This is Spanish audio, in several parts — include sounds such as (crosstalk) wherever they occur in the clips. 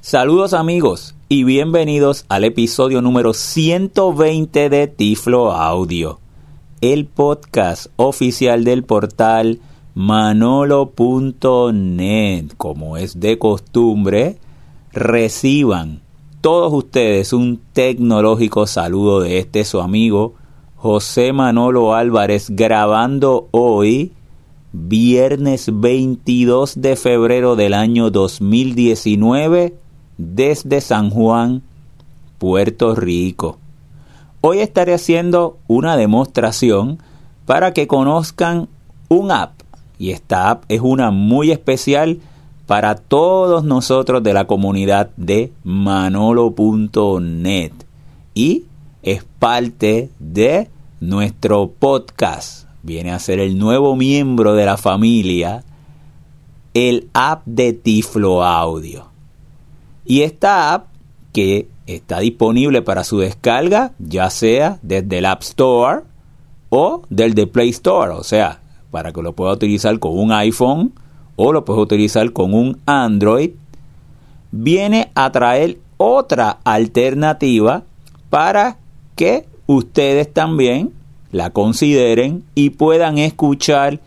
Saludos amigos y bienvenidos al episodio número 120 de Tiflo Audio, el podcast oficial del portal manolo.net. Como es de costumbre, reciban todos ustedes un tecnológico saludo de este su amigo José Manolo Álvarez grabando hoy viernes 22 de febrero del año 2019 desde San Juan, Puerto Rico. Hoy estaré haciendo una demostración para que conozcan un app y esta app es una muy especial para todos nosotros de la comunidad de manolo.net y es parte de nuestro podcast. Viene a ser el nuevo miembro de la familia, el app de Tiflo Audio. Y esta app que está disponible para su descarga, ya sea desde el App Store o del de Play Store, o sea, para que lo pueda utilizar con un iPhone o lo pueda utilizar con un Android, viene a traer otra alternativa para que ustedes también la consideren y puedan escuchar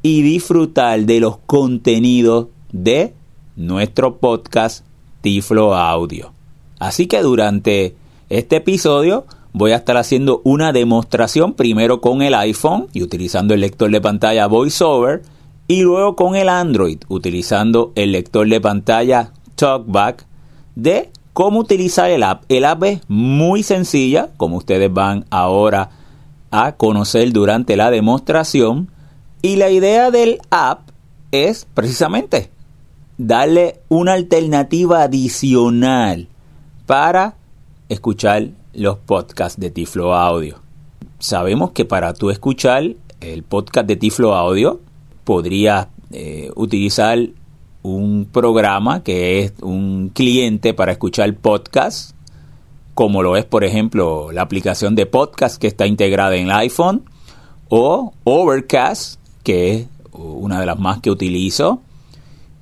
y disfrutar de los contenidos de nuestro podcast Tiflo Audio. Así que durante este episodio voy a estar haciendo una demostración primero con el iPhone y utilizando el lector de pantalla VoiceOver y luego con el Android utilizando el lector de pantalla TalkBack de cómo utilizar el app. El app es muy sencilla, como ustedes van ahora a conocer durante la demostración. Y la idea del app es precisamente darle una alternativa adicional para escuchar los podcasts de Tiflo Audio. Sabemos que para tú escuchar el podcast de Tiflo Audio podrías eh, utilizar un programa que es un cliente para escuchar podcasts, como lo es por ejemplo la aplicación de podcast que está integrada en el iPhone, o Overcast, que es una de las más que utilizo,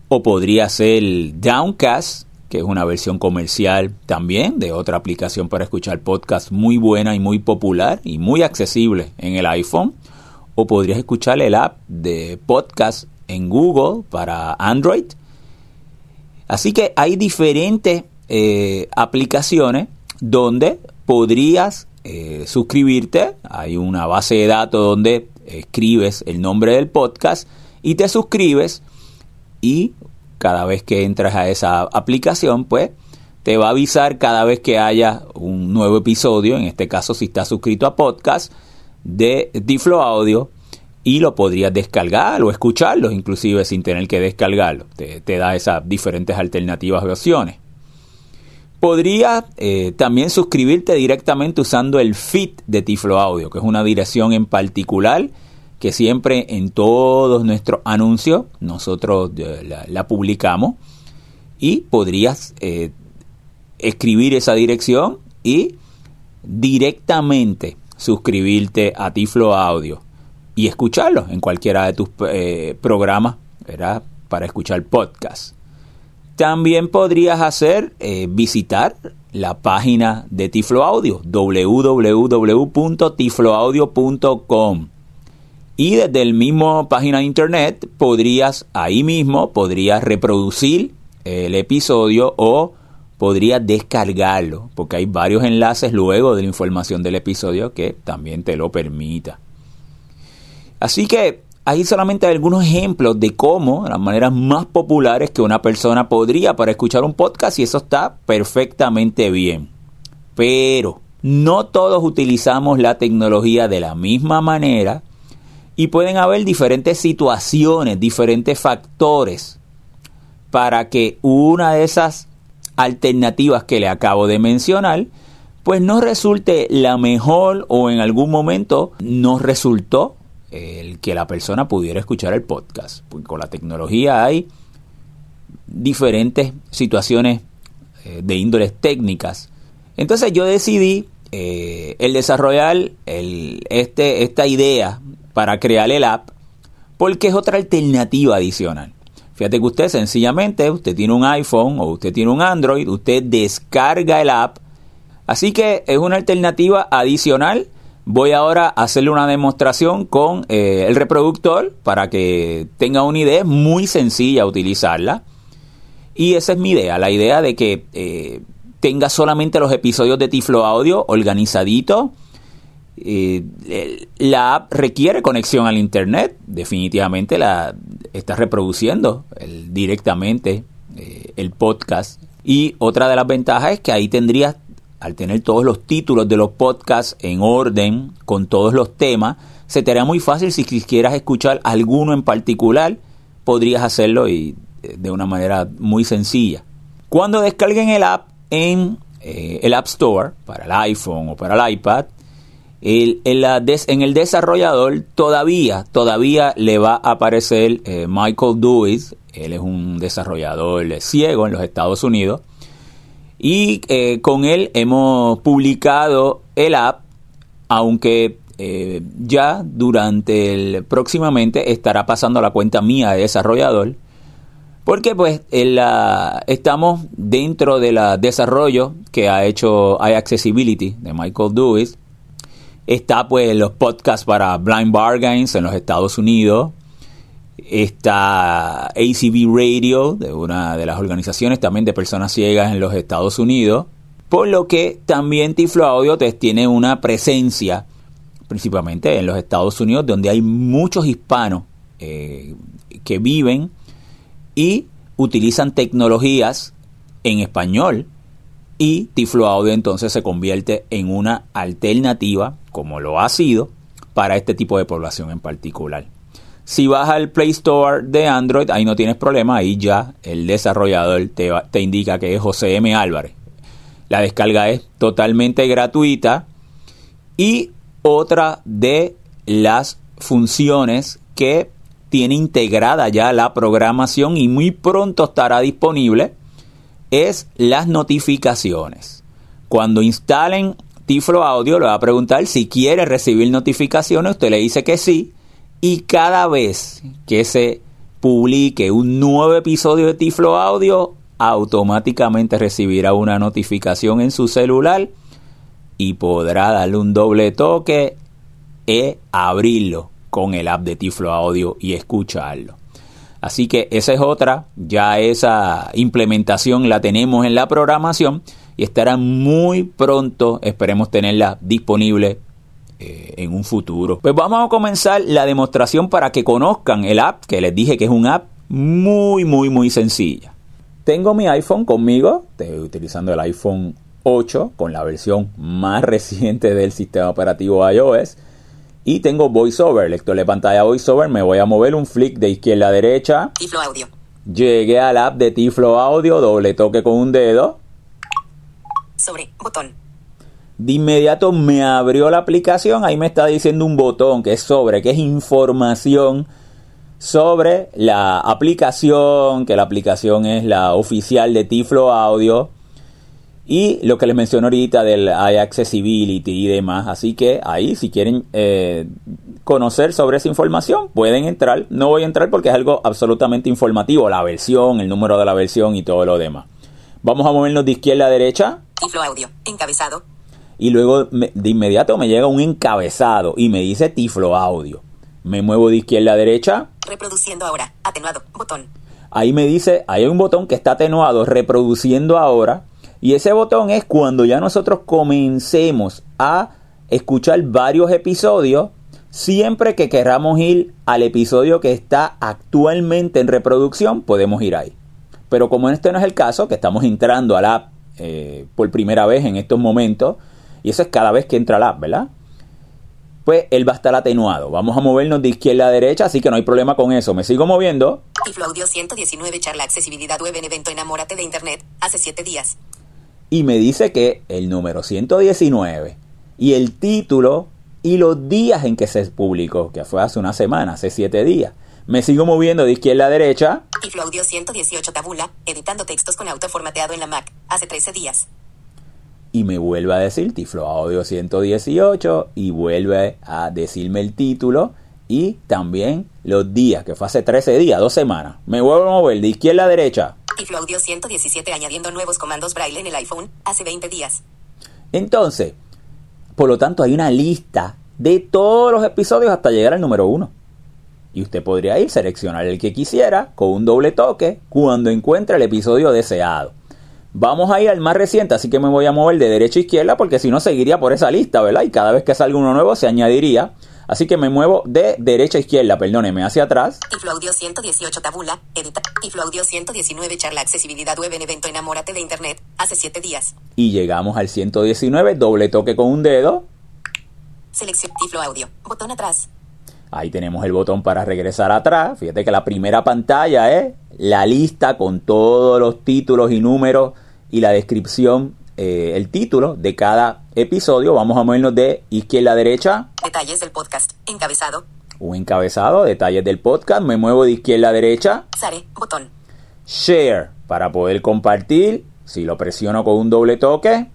o podría ser Downcast, que es una versión comercial también de otra aplicación para escuchar podcast muy buena y muy popular y muy accesible en el iPhone. O podrías escuchar el app de podcast en Google para Android. Así que hay diferentes eh, aplicaciones donde podrías eh, suscribirte. Hay una base de datos donde escribes el nombre del podcast y te suscribes y cada vez que entras a esa aplicación, pues te va a avisar cada vez que haya un nuevo episodio, en este caso si estás suscrito a podcast de Tiflo Audio y lo podrías descargar o escucharlo inclusive sin tener que descargarlo. Te, da esas diferentes alternativas de opciones. Podrías eh, también suscribirte directamente usando el feed de Tiflo Audio, que es una dirección en particular que siempre en todos nuestros anuncios nosotros eh, la, publicamos y podrías eh, escribir esa dirección y directamente suscribirte a Tiflo Audio y escucharlo en cualquiera de tus eh, programas para escuchar podcast. También podrías hacer visitar la página de Tiflo Audio www.tifloaudio.com y desde el mismo página de internet podrías, ahí mismo, podrías reproducir el episodio o podrías descargarlo, porque hay varios enlaces luego de la información del episodio que también te lo permita. Así que ahí solamente hay algunos ejemplos de cómo, las maneras más populares que una persona podría para escuchar un podcast y eso está perfectamente bien. Pero no todos utilizamos la tecnología de la misma manera y pueden haber diferentes situaciones, diferentes factores para que una de esas alternativas que le acabo de mencionar, pues no resulte la mejor o en algún momento no resultó el que la persona pudiera escuchar el podcast. Porque con la tecnología hay diferentes situaciones eh, de índoles técnicas. Entonces yo decidí eh, el desarrollar este, esta idea para crear el app porque es otra alternativa adicional. Fíjate que usted sencillamente, usted tiene un iPhone o usted tiene un Android, usted descarga el app. Así que es una alternativa adicional. Voy ahora a hacerle una demostración con eh, el reproductor para que tenga una idea. Es muy sencilla utilizarla. Y esa es mi idea, la idea de que eh, tenga solamente los episodios de Tiflo Audio organizadito. Eh, la app requiere conexión al internet, definitivamente la está reproduciendo directamente eh, el podcast. Y otra de las ventajas es que ahí tendrías, al tener todos los títulos de los podcasts en orden, con todos los temas, se te haría muy fácil si quisieras escuchar alguno en particular, podrías hacerlo y de una manera muy sencilla. Cuando descarguen el app en eh, el App Store, para el iPhone o para el iPad, en el desarrollador todavía, todavía le va a aparecer eh, Michael Dewey, él es un desarrollador ciego en los Estados Unidos, y eh, con él hemos publicado el app, aunque ya durante el próximamente estará pasando la cuenta mía de desarrollador porque pues estamos dentro del desarrollo que ha hecho iAccessibility de Michael Dewey. Está pues los podcasts para Blind Bargains en los Estados Unidos. Está ACB Radio, de una de las organizaciones también de personas ciegas en los Estados Unidos. Por lo que también Tiflo Audio tiene una presencia, principalmente en los Estados Unidos, donde hay muchos hispanos eh, que viven y utilizan tecnologías en español y Tiflo Audio entonces se convierte en una alternativa, como lo ha sido, para este tipo de población en particular. Si vas al Play Store de Android, ahí no tienes problema, ahí ya el desarrollador te, te indica que es José M. Álvarez. La descarga es totalmente gratuita y otra de las funciones que tiene integrada ya la programación y muy pronto estará disponible es las notificaciones. Cuando instalen Tiflo Audio le va a preguntar si quiere recibir notificaciones, usted le dice que sí y cada vez que se publique un nuevo episodio de Tiflo Audio automáticamente recibirá una notificación en su celular y podrá darle un doble toque e abrirlo con el app de Tiflo Audio y escucharlo. Así que esa es otra, ya esa implementación la tenemos en la programación y estará muy pronto, esperemos tenerla disponible eh, en un futuro. Pues vamos a comenzar la demostración para que conozcan el app, que les dije que es un app muy, muy, muy sencilla. Tengo mi iPhone conmigo, estoy utilizando el iPhone 8 con la versión más (laughs) reciente del sistema operativo iOS y tengo VoiceOver, lector de pantalla VoiceOver. Me voy a mover un flick de izquierda a derecha. Tiflo Audio. Llegué al app de Tiflo Audio, doble toque con un dedo. Sobre, botón. De inmediato me abrió la aplicación, ahí me está diciendo un botón que es sobre, que es información sobre la aplicación, que la aplicación es la oficial de Tiflo Audio y lo que les mencioné ahorita del accessibility y demás. Así que ahí, si quieren eh, conocer sobre esa información, pueden entrar. No voy a entrar porque es algo absolutamente informativo, la versión, el número de la versión y todo lo demás. Vamos a movernos de izquierda a derecha. Tiflo audio, encabezado. Y luego de inmediato me llega un encabezado y me dice Tiflo audio. Me muevo de izquierda a derecha. Reproduciendo ahora, atenuado, botón. Ahí me dice, hay un botón que está atenuado, reproduciendo ahora y ese botón es cuando ya nosotros comencemos a escuchar varios episodios, siempre que queramos ir al episodio que está actualmente en reproducción, podemos ir ahí. Pero como este no es el caso, que estamos entrando al app eh, por primera vez en estos momentos, y eso es cada vez que entra al app, ¿verdad? Pues él va a estar atenuado. Vamos a movernos de izquierda a derecha, así que no hay problema con eso. Me sigo moviendo. Tiflo Audio 119 charla accesibilidad web en evento Enamórate de Internet, hace 7 días y me dice que el número 119 y el título y los días en que se publicó, que fue hace una semana, hace siete días. Me sigo moviendo de izquierda a derecha. Tiflo Audio 118 tabula, editando textos con auto formateado en la Mac, hace 13 días. Y me vuelve a decir Tiflo Audio 118 y vuelve a decirme el título y también los días, que fue hace 13 días, dos semanas. Me vuelvo a mover de izquierda a derecha. Tiflo Audio 117 añadiendo nuevos comandos braille en el iPhone hace 20 días. Entonces, por lo tanto, hay una lista de todos los episodios hasta llegar al número uno. Y usted podría ir, seleccionar el que quisiera con un doble toque cuando encuentre el episodio deseado. Vamos a ir al más reciente, así que me voy a mover de derecha a izquierda porque si no seguiría por esa lista, ¿verdad? Y cada vez que salga uno nuevo se añadiría. Así que me muevo de derecha a izquierda, perdóneme, hacia atrás. Tiflo Audio 118 tabula, edita. Tiflo Audio 119 charla accesibilidad web en evento enamórate de internet hace 7 días. Y llegamos al 119, doble toque con un dedo. Selección Tiflo Audio, botón atrás. Ahí tenemos el botón para regresar atrás. Fíjate que la primera pantalla es la lista con todos los títulos y números y la descripción, eh, el título de cada episodio. Vamos a movernos de izquierda a derecha. Detalles del podcast, encabezado. Un encabezado, detalles del podcast. Me muevo de izquierda a derecha. Sare, botón. Share para poder compartir. Si lo presiono con un doble toque,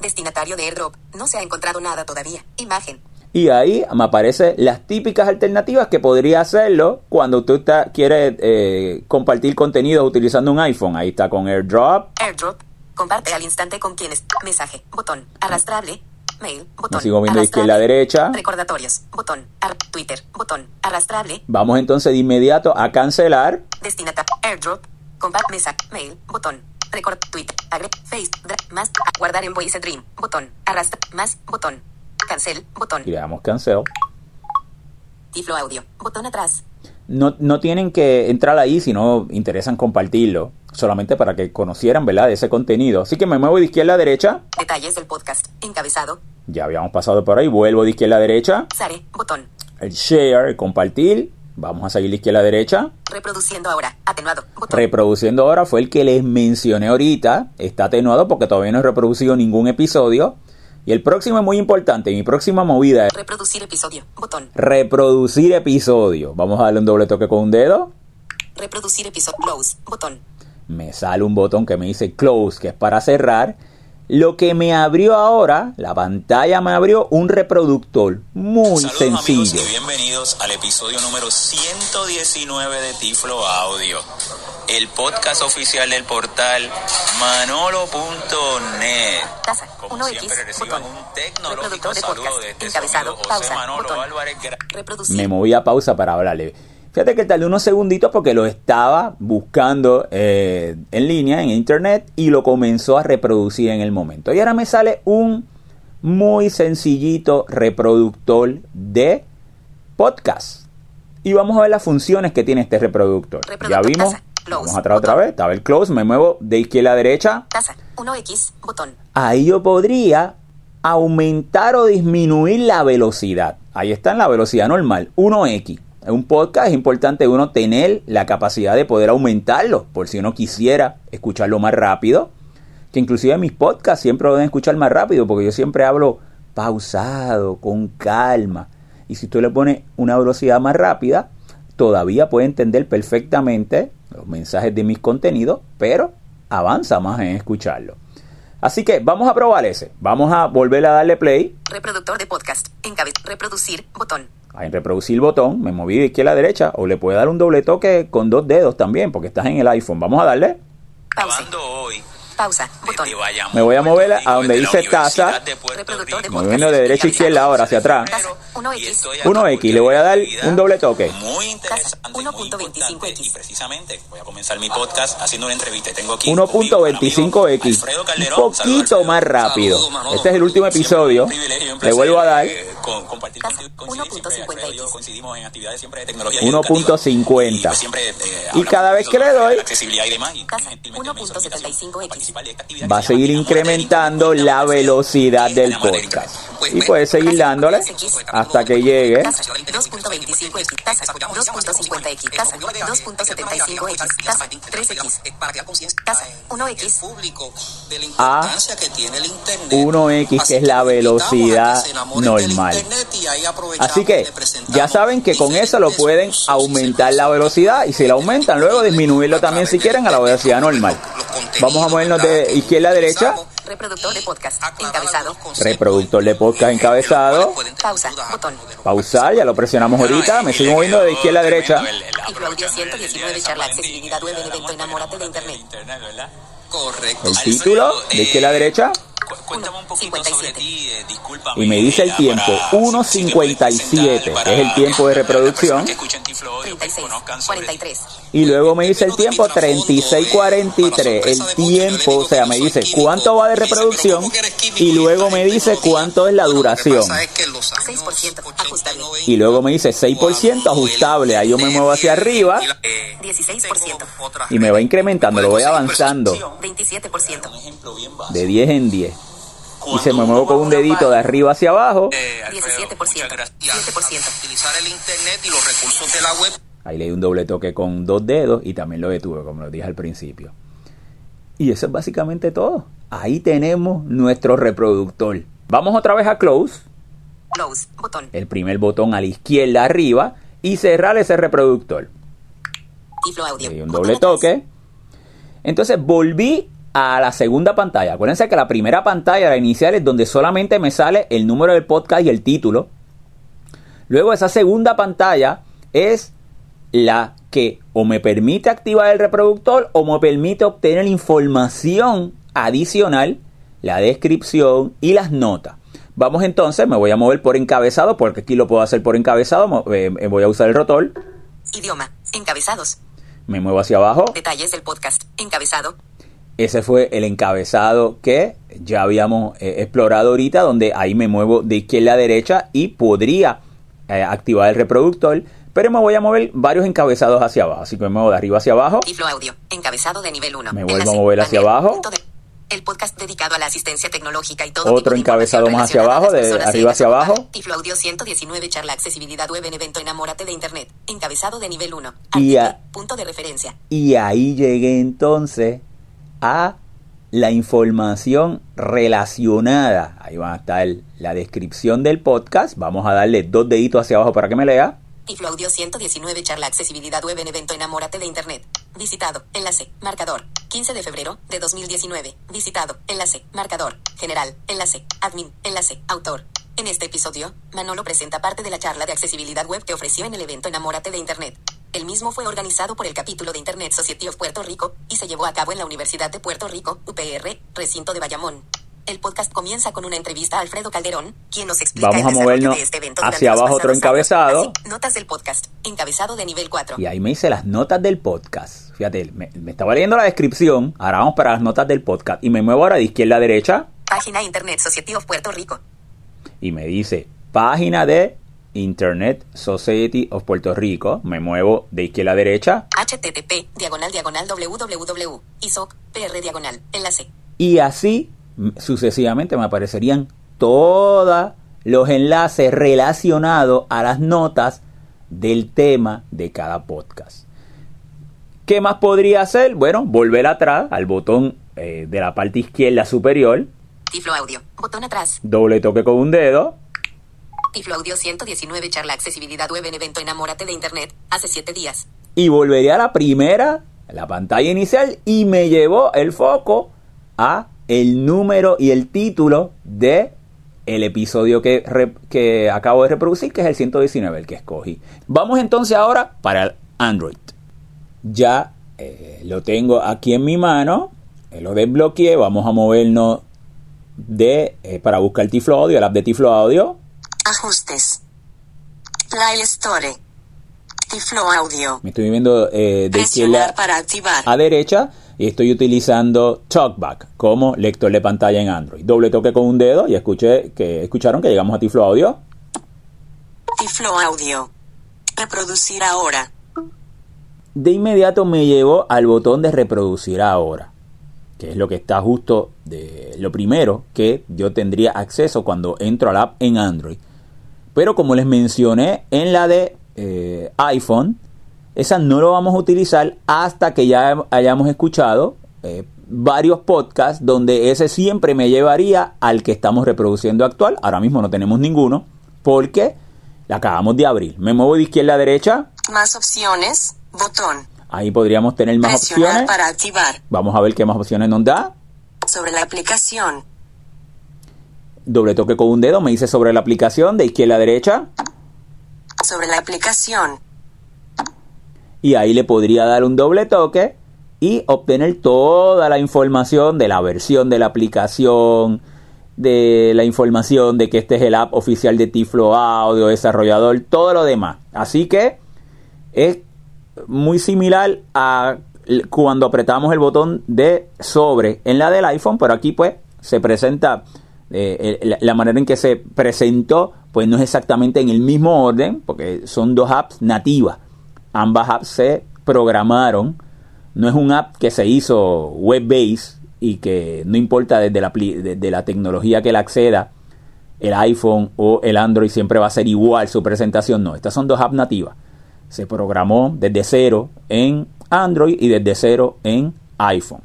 Destinatario de airdrop, no se ha encontrado nada todavía. Imagen. Y ahí me aparecen las típicas alternativas que podría hacerlo cuando usted está- quiere eh, compartir contenido utilizando un iPhone. Ahí está con AirDrop. Airdrop. Comparte al instante con quienes. Mensaje. Botón. Arrastrable. Mail. Botón. Me sigo viendo izquierda a derecha. Recordatorios. Botón. Ar- Twitter. Botón. Arrastrable. Vamos entonces de inmediato a cancelar. Destinatario. Airdrop. Comparte mensaje. Mail. Botón. Record. Twitter. Agre. Face. Más. a- Guardar en Voice Dream. Botón. Arrastra. Más. Botón. Cancel. Botón. Y le damos cancel. Tiflo audio. Botón atrás. No, no tienen que entrar ahí si no interesan compartirlo. Solamente para que conocieran, ¿verdad? De ese contenido. Así que me muevo de izquierda a derecha. Detalles del podcast. Encabezado. Ya habíamos pasado por ahí. Vuelvo de izquierda a derecha. Sare. Botón. El share, el compartir. Vamos a seguir de izquierda a derecha. Reproduciendo ahora. Atenuado. Botón. Reproduciendo ahora fue el que les mencioné ahorita. Está atenuado porque todavía no he reproducido ningún episodio. Y el próximo es muy importante. Mi próxima movida es Reproducir episodio. Botón. reproducir episodio. Vamos a darle un doble toque con un dedo. Reproducir episodio. Close. Botón. Me sale un botón que me dice close, que es para cerrar. Lo que me abrió ahora, la pantalla me abrió un reproductor muy Saludos sencillo. amigos y bienvenidos al episodio número 119 de Tiflo Audio, el podcast oficial del portal manolo.net. Como 1X. siempre reciban Botón. un tecnológico saludo de este Encabezado. José Pausa. Manolo Botón. Álvarez me moví a pausa para hablarle. Fíjate que tardé unos segunditos porque lo estaba buscando eh, en línea, en internet, y lo comenzó a reproducir en el momento. Y ahora me sale un muy sencillito reproductor de podcast. Y vamos a ver las funciones que tiene este reproductor. Ya Reproductor vimos. taza. Close. Vamos atrás otra vez. Estaba el close. Me muevo de izquierda a derecha. Taza. 1X. Botón. ahí yo podría aumentar o disminuir la velocidad. Ahí está en la velocidad normal, 1x. Un podcast es importante uno tener la capacidad de poder aumentarlo, por si uno quisiera escucharlo más rápido. Que inclusive mis podcasts siempre lo deben escuchar más rápido, porque yo siempre hablo pausado, con calma. Y si tú le pones una velocidad más rápida, todavía puede entender perfectamente los mensajes de mis contenidos, pero avanza más en escucharlo. Así que vamos a probar ese. Vamos a volver a darle play. Reproductor de podcast. Encabe. Reproducir. Botón. En reproducir el botón, me moví de izquierda a derecha o le puede dar un doble toque con dos dedos también, porque estás en el iPhone. Vamos a darle. Hoy Pausa. Botón. Bayamón, Me voy a mover a donde dice taza. Moviendo de derecha a izquierda ahora, hacia atrás. Taza. 1X. Y estoy aquí 1X, le voy a dar un doble toque. Muy interesante, muy 1.25X. importante. Y precisamente voy a comenzar mi podcast haciendo una entrevista. Tengo aquí 1.25x. Alfredo Un poquito más rápido. Este es el último episodio. Le vuelvo a dar. eh, con- compartir Taza. contigo, coincidir siempre, 1.50X. Alfredo y yo coincidimos en actividades siempre de tecnología 1.50. Y, pues, siempre, eh, Y cada vez que le doy, accesibilidad y demás, y Taza. gentilmente me hizo la invitación 1.75X. Va a seguir incrementando la velocidad del podcast. Y puedes seguir dándole hasta que llegue. Taza. 2.25X. Taza. 2.50X. Taza. 2.75X. Taza. 3X. Taza. 1X. A 1X, que es la velocidad normal. Así que ya saben que con eso lo pueden aumentar la velocidad y si la aumentan luego disminuirlo también si quieren a la velocidad normal. Vamos a movernos de izquierda a derecha. Reproductor de podcast. Encabezado. Reproductor de podcast encabezado. Pausa. Botón. Pausar, ya lo presionamos ahorita. Me sigo moviendo de izquierda a derecha. Tiflo Audio 119, charla accesibilidad web en evento Enamórate de Internet. Correcto. El título de izquierda a derecha. Cu- Cuéntame un poquito 57. sobre ti, eh. Y me dice el ya tiempo, para- 1.57, para- que es el tiempo de reproducción. que escuchen Tiflo Audio, que 36. conozcan sobre ti. 43. Y luego me dice el tiempo 36.43. El tiempo, o sea, me dice cuánto va de reproducción. Y luego me dice cuánto es la duración. 6%. Ajustable. Y luego me dice 6% ajustable. Ahí yo me muevo hacia arriba 16%. y me va incrementando, lo voy avanzando 27%. Un ejemplo bien básico. de 10 en 10. Y se me muevo con un dedito de arriba hacia abajo. Eh, Alfredo, 17%. muchas gracias. 7%. Utilizar el internet y los recursos de la web Ahí le di un doble toque con dos dedos y también lo detuve, como lo dije al principio. Y eso es básicamente todo. Ahí tenemos nuestro reproductor. Vamos otra vez a close, Close. Botón. el primer botón a la izquierda arriba y cerrar ese reproductor. Tiflo Audio. Le di un doble toque. Entonces volví a la segunda pantalla. Acuérdense que la primera pantalla, la inicial, es donde solamente me sale el número del podcast y el título. Luego esa segunda pantalla es la que o me permite activar el reproductor o me permite obtener información adicional, la descripción y las notas. Vamos entonces, me voy a mover por encabezado porque aquí lo puedo hacer por encabezado. eh, eh, voy a usar el rotor. Idioma. Encabezados. Me muevo hacia abajo. Detalles del podcast. Encabezado. Ese fue el encabezado que ya habíamos eh, explorado ahorita, donde ahí me muevo de izquierda a derecha y podría eh, activar el reproductor, pero me voy a mover varios encabezados hacia abajo. Así que me muevo de arriba hacia abajo. Tiflo Audio. Encabezado de nivel 1. Me vuelvo a mover hacia abajo. El podcast dedicado a la asistencia tecnológica y todo Otro tipo de encabezado más hacia abajo, de arriba hacia abajo. Tiflo Audio 119 charla accesibilidad web en evento Enamórate de Internet. Encabezado de nivel 1. Y a- punto de referencia. Y ahí llegué entonces a la información relacionada. Ahí va a estar la descripción del podcast. Vamos a darle dos deditos hacia abajo para que me lea. Tiflo Audio 119 charla accesibilidad web en evento Enamórate de Internet. Visitado. Enlace. Marcador. 15 de febrero de 2019. Visitado. Enlace. Marcador. General. Enlace. Admin. Enlace. Autor. En este episodio, Manolo presenta parte de la charla de accesibilidad web que ofreció en el evento Enamórate de Internet. El mismo fue organizado por el capítulo de Internet Society of Puerto Rico y se llevó a cabo en la Universidad de Puerto Rico, UPR, recinto de Bayamón. El podcast comienza con una entrevista a Alfredo Calderón, quien nos explica Vamos a movernos de este evento hacia abajo otro encabezado. Así, notas del podcast. Encabezado de nivel 4. Y ahí me hice las notas del podcast. Fíjate, me, me estaba leyendo la descripción. Ahora vamos para las notas del podcast. Y me muevo ahora de izquierda a derecha. Página Internet Society of Puerto Rico. Y me dice página de Internet Society of Puerto Rico. Me muevo de izquierda a derecha. http diagonal diagonal www isoc pr diagonal enlace Y así sucesivamente me aparecerían todos los enlaces relacionados a las notas del tema de cada podcast. ¿Qué más podría hacer? Bueno, volver atrás al botón eh, de la parte izquierda superior, Tiflo Audio botón atrás doble toque con un dedo, Tiflo Audio 119 charla accesibilidad web en evento Enamórate de Internet hace 7 días y volvería a la primera, la pantalla inicial, y me llevó el foco a el número y el título de el episodio que, que acabo de reproducir, que es el 119, el que escogí. Vamos entonces ahora para el Android. Ya eh, lo tengo aquí en mi mano, eh, lo desbloqueé, vamos a movernos de eh, para buscar Tiflo Audio, el app de Tiflo Audio. Ajustes Play Store Tiflo Audio Me estoy viendo eh, de izquierda para activar a derecha y estoy utilizando TalkBack como lector de pantalla en Android. Doble toque con un dedo y escuché que escucharon que llegamos a Tiflo Audio. Tiflo Audio reproducir ahora De inmediato me llevó al botón de reproducir ahora, que es lo que está justo de lo primero que yo tendría acceso cuando entro al app en Android. Pero como les mencioné en la de eh, iPhone, esa no lo vamos a utilizar hasta que ya hayamos escuchado eh, varios podcasts donde ese siempre me llevaría al que estamos reproduciendo actual. Ahora mismo no tenemos ninguno porque la acabamos de abrir. Me muevo de izquierda a derecha. más opciones botón Ahí podríamos tener más opciones. activar Vamos a ver qué más opciones nos da. Sobre la aplicación. Doble toque con un dedo me dice sobre la aplicación de izquierda a derecha. Sobre la aplicación. Y ahí le podría dar un doble toque y obtener toda la información de la versión de la aplicación, de la información de que este es el app oficial de Tiflo Audio, desarrollador, todo lo demás. Así que es muy similar a cuando apretamos el botón de sobre en la del iPhone, pero aquí pues se presenta eh, la, manera en que se presentó, pues no es exactamente en el mismo orden, porque son dos apps nativas. Ambas apps se programaron. No es un app que se hizo web-based y que no importa desde la, desde la tecnología que la acceda, el iPhone o el Android siempre va a ser igual su presentación. No, estas son dos apps nativas. Se programó desde cero en Android y desde cero en iPhone.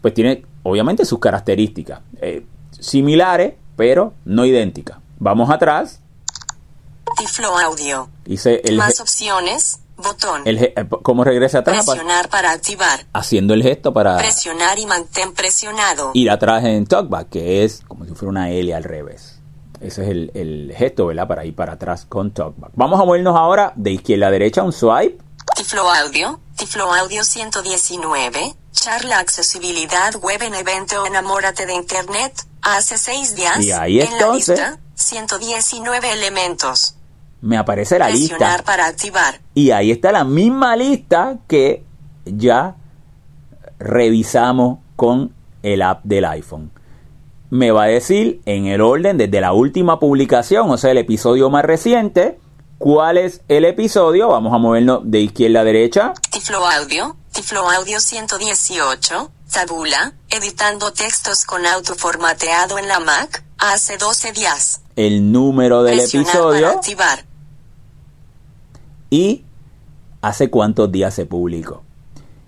Pues tiene obviamente sus características eh, similares, pero no idénticas. Vamos atrás. Tiflo Audio. Dice el Más opciones. Botón. El, eh, ¿Cómo regresa atrás? Presionar para activar. Haciendo el gesto para... Presionar y mantén presionado. Ir atrás en TalkBack, que es como si fuera una L al revés. Ese es el, el gesto, ¿verdad? Para ir para atrás con TalkBack. Vamos a movernos ahora de izquierda a derecha, un swipe. Tiflo Audio, Tiflo Audio 119, charla accesibilidad web en evento Enamórate de Internet, hace seis días. Y ahí en la lista, 119 elementos. Me aparece la Presionar lista. para activar. Y ahí está la misma lista que ya revisamos con el app del iPhone. Me va a decir en el orden desde la última publicación, o sea, el episodio más reciente, cuál es el episodio. Vamos a movernos de izquierda a derecha. Tiflo Audio, Tiflo Audio 118, Tabula, editando textos con auto formateado en la Mac, hace 12 días. El número del Presionar episodio activar. y hace cuántos días se publicó.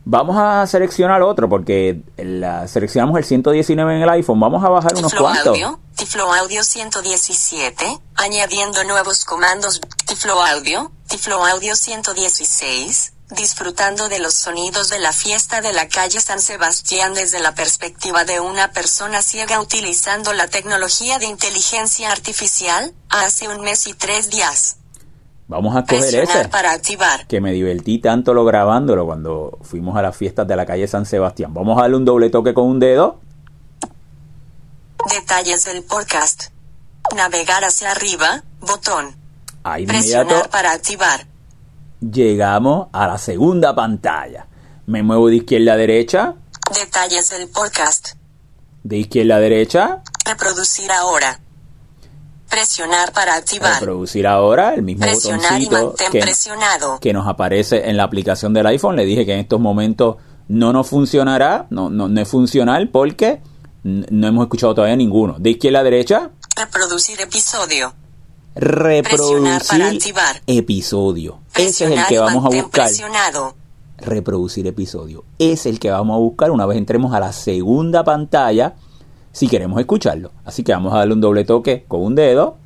Vamos a seleccionar otro porque la, seleccionamos el 119 en el iPhone. Vamos a bajar unos Tiflo cuantos. Audio, Tiflo Audio 117, añadiendo nuevos comandos. Tiflo Audio, Tiflo Audio 116, disfrutando de los sonidos de la fiesta de la calle San Sebastián desde la perspectiva de una persona ciega utilizando la tecnología de inteligencia artificial, hace un mes y tres días. Vamos a coger ese. para activar. que me divertí tanto lo grabándolo cuando fuimos a las fiestas de la calle San Sebastián. Vamos a darle un doble toque con un dedo. Detalles del podcast. Navegar hacia arriba, botón. Ahí inmediato Presionar para activar. Llegamos a la segunda pantalla. Me muevo de izquierda a derecha, Detalles del podcast. de izquierda a derecha, Reproducir ahora. Presionar para activar. reproducir ahora el mismo Presionar y botoncito mantén que, presionado. que nos aparece en la aplicación del iPhone. Le dije que en estos momentos no nos funcionará, no, no, no es funcional porque no hemos escuchado todavía ninguno. De izquierda a derecha, Reproducir episodio. Reproducir episodio. Ese es el que vamos a buscar. reproducir episodio. Es el que vamos a buscar una vez entremos a la segunda pantalla si queremos escucharlo. Así que vamos a darle un doble toque con un dedo.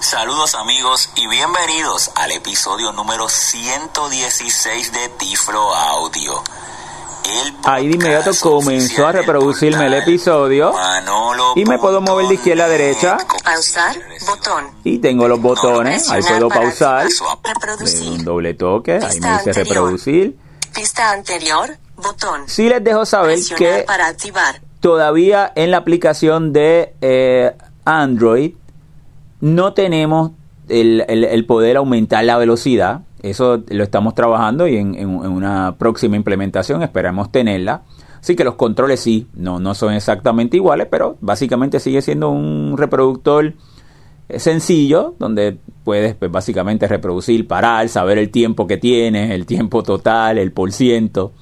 Saludos amigos y bienvenidos al episodio número 116 de Tiflo Audio. Ahí de inmediato comenzó a reproducirme el episodio y me puedo mover de izquierda a derecha. Pausar, botón. y tengo los botones. Ahí puedo pausar. Reproducir. un doble toque. Ahí me dice reproducir. Pista anterior, botón. Sí les dejo saber que para activar. todavía en la aplicación de eh, Android no tenemos el, el- el poder aumentar la velocidad. Eso lo estamos trabajando y en, en- una próxima implementación esperamos tenerla. Así que los controles sí, no, no son exactamente iguales, pero básicamente sigue siendo un reproductor eh, sencillo donde puedes pues, básicamente reproducir, parar, saber el tiempo que tienes, el tiempo total, el por ciento.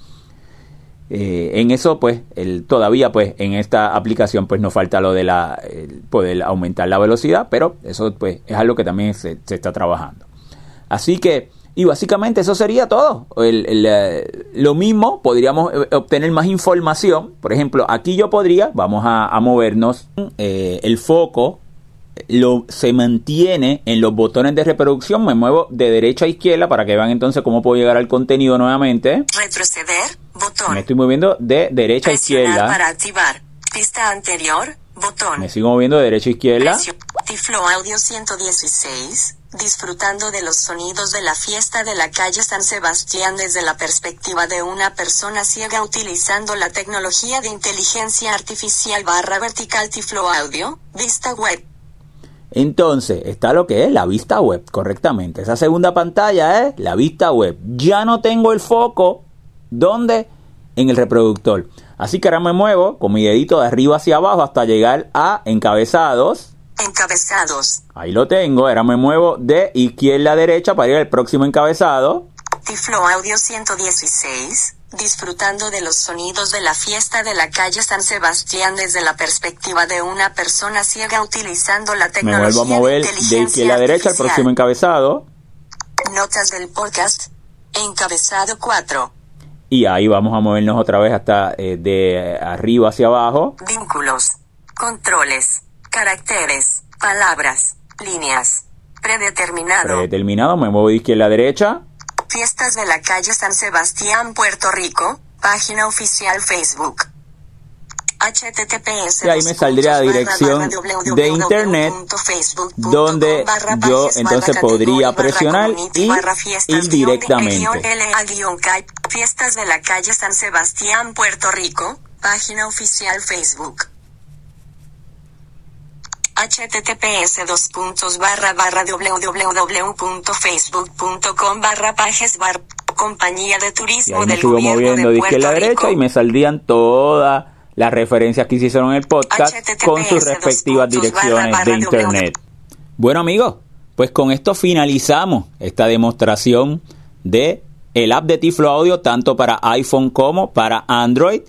Eh, en eso, pues, el, todavía, pues, en esta aplicación, pues, nos falta lo de la poder aumentar la velocidad, pero eso, pues, es algo que también se está trabajando. Así que, y básicamente eso sería todo. El- el, eh, lo mismo, podríamos eh, obtener más información. Por ejemplo, aquí yo podría, vamos a, a movernos, eh, el foco lo, se mantiene en los botones de reproducción. Me muevo de derecha a izquierda para que vean entonces cómo puedo llegar al contenido nuevamente. Retroceder, botón. Me estoy moviendo de derecha a izquierda. para activar. Pista anterior, botón. Me sigo moviendo de derecha a izquierda. Presio- Tiflo Audio 116. Disfrutando de los sonidos de la fiesta de la calle San Sebastián desde la perspectiva de una persona ciega utilizando la tecnología de inteligencia artificial barra vertical Tiflo Audio, vista web. Entonces, está lo que es la vista web, correctamente. Esa segunda pantalla es la vista web. Ya no tengo el foco, ¿dónde? En el reproductor. Así que ahora me muevo con mi dedito de arriba hacia abajo hasta llegar a encabezados. Encabezados. Ahí lo tengo. Ahora me muevo de izquierda a derecha para ir al próximo encabezado. Tiflo Audio 116. Disfrutando de los sonidos de la fiesta de la calle San Sebastián desde la perspectiva de una persona ciega utilizando la Me tecnología vuelvo a mover de de izquierda a derecha al próximo encabezado. Notas del podcast. Encabezado 4. Y ahí vamos a movernos otra vez hasta eh, de arriba hacia abajo. Vínculos. Controles. Caracteres. Palabras. Líneas. Predeterminado. Predeterminado, me muevo de izquierda a derecha. Fiestas de la calle San Sebastián, Puerto Rico. Página oficial Facebook. Https Y ahí me saldría la dirección de internet donde yo entonces podría presionar y ir directamente. Fiestas de la calle San Sebastián, Puerto Rico, página oficial Facebook. https dos puntos barra barra www.facebook.com barra pages bar compañía de Y turismo ahí me del sigo gobierno moviendo de izquierda a Puerto derecha Rico. y me saldrían todas las referencias que hicieron en el podcast HTTPS con sus respectivas direcciones barra de internet. Bueno amigos, pues con esto finalizamos esta demostración de el app de Tiflo Audio tanto para iPhone como para Android.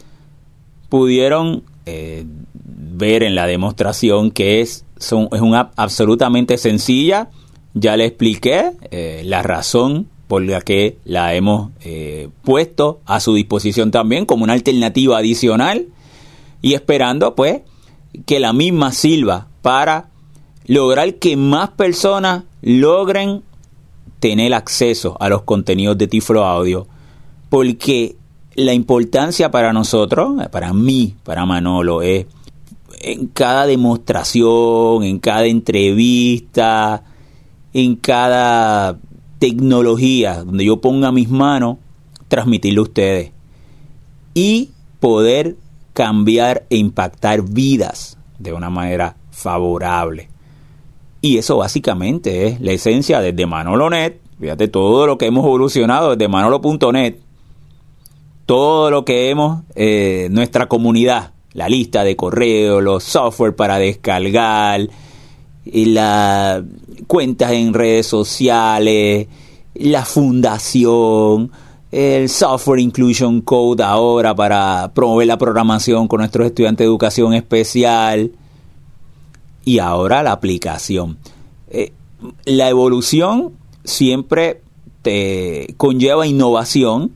Pudieron eh, ver en la demostración que es, son- es una app absolutamente sencilla. Ya le expliqué eh, la razón por la que la hemos eh, puesto a su disposición también como una alternativa adicional y esperando pues que la misma sirva para lograr que más personas logren tener acceso a los contenidos de Tiflo Audio. Porque la importancia para nosotros, para mí, para Manolo, es en cada demostración, en cada entrevista, en cada tecnología donde yo ponga mis manos, transmitirlo a ustedes. Y poder cambiar e impactar vidas de una manera favorable. Y eso básicamente es la esencia desde Manolo.net. Fíjate todo lo que hemos evolucionado desde Manolo.net. Todo lo que hemos, eh, nuestra comunidad, la lista de correos, los software para descargar, las cuentas en redes sociales, la fundación, el Software Inclusion Code ahora para promover la programación con nuestros estudiantes de educación especial. Y ahora la aplicación. Eh, la evolución siempre te conlleva innovación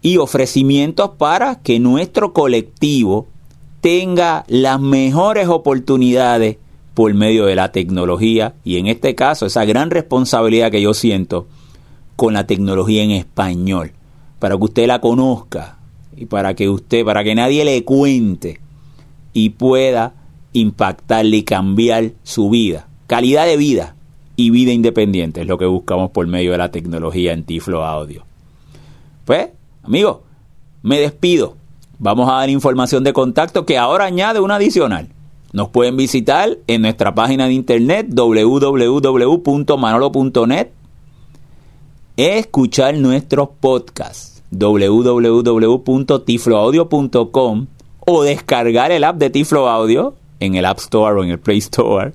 y ofrecimientos para que nuestro colectivo tenga las mejores oportunidades por medio de la tecnología. Y en este caso esa gran responsabilidad que yo siento con la tecnología en español para que usted la conozca y para que usted para que nadie le cuente y pueda impactarle y cambiar su vida. Calidad de vida y vida independiente es lo que buscamos por medio de la tecnología en Tiflo Audio. Pues amigos me despido. Vamos a dar información de contacto que ahora añade una adicional. Nos pueden visitar en nuestra página de internet www.manolo.net, escuchar nuestros podcasts www.tifloaudio.com o descargar el app de Tiflo Audio en el App Store o en el Play Store.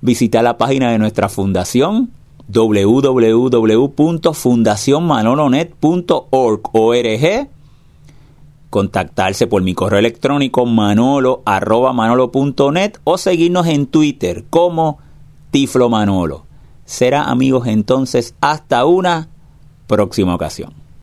Visitar la página de nuestra fundación www.fundacionmanolonet.org contactarse por mi correo electrónico manolo manolo.net o seguirnos en Twitter como Tiflo Manolo. Será amigos entonces hasta una próxima ocasión.